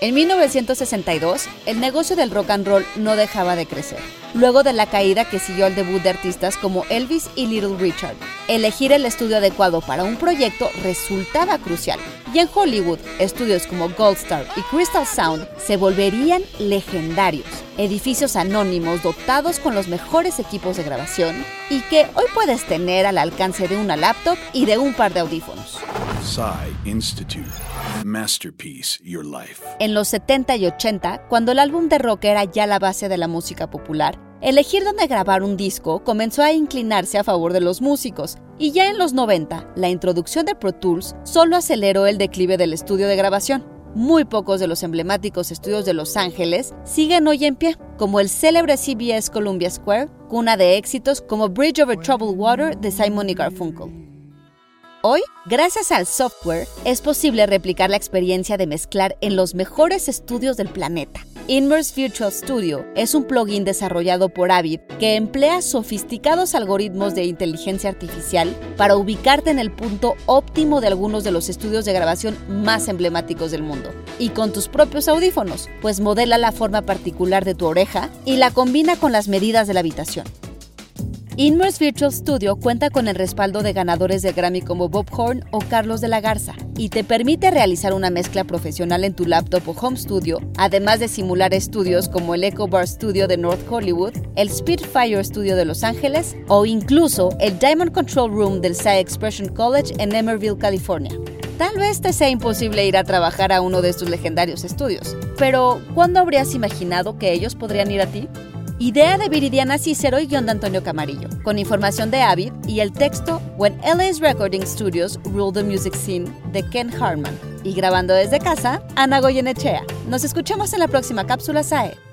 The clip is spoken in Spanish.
En 1962, el negocio del rock and roll no dejaba de crecer, luego de la caída que siguió al debut de artistas como Elvis y Little Richard. Elegir el estudio adecuado para un proyecto resultaba crucial, y en Hollywood, estudios como Gold Star y Crystal Sound se volverían legendarios, edificios anónimos dotados con los mejores equipos de grabación y que hoy puedes tener al alcance de una laptop y de un par de audífonos. Institute. Masterpiece Your Life. En los 70 y 80, cuando el álbum de rock era ya la base de la música popular, elegir dónde grabar un disco comenzó a inclinarse a favor de los músicos, y ya en los 90, la introducción de Pro Tools solo aceleró el declive del estudio de grabación. Muy pocos de los emblemáticos estudios de Los Ángeles siguen hoy en pie, como el célebre CBS Columbia Square, cuna de éxitos como Bridge Over Troubled Water de Simon y Garfunkel. Hoy, gracias al software, es posible replicar la experiencia de mezclar en los mejores estudios del planeta. Inverse Virtual Studio es un plugin desarrollado por Avid que emplea sofisticados algoritmos de inteligencia artificial para ubicarte en el punto óptimo de algunos de los estudios de grabación más emblemáticos del mundo. Y con tus propios audífonos, pues modela la forma particular de tu oreja y la combina con las medidas de la habitación. Inmerse Virtual Studio cuenta con el respaldo de ganadores de Grammy como Bob Horn o Carlos de la Garza y te permite realizar una mezcla profesional en tu laptop o home studio, además de simular estudios como el Echo Bar Studio de North Hollywood, el Spitfire Studio de Los Ángeles o incluso el Diamond Control Room del SAI Expression College en Emerville, California. Tal vez te sea imposible ir a trabajar a uno de estos legendarios estudios, pero ¿cuándo habrías imaginado que ellos podrían ir a ti? Idea de Viridiana Cicero y guion de Antonio Camarillo, con información de Avid y el texto When LA's Recording Studios Rule the Music Scene de Ken Harman. Y grabando desde casa, Ana Goyenechea. Nos escuchamos en la próxima cápsula SAE.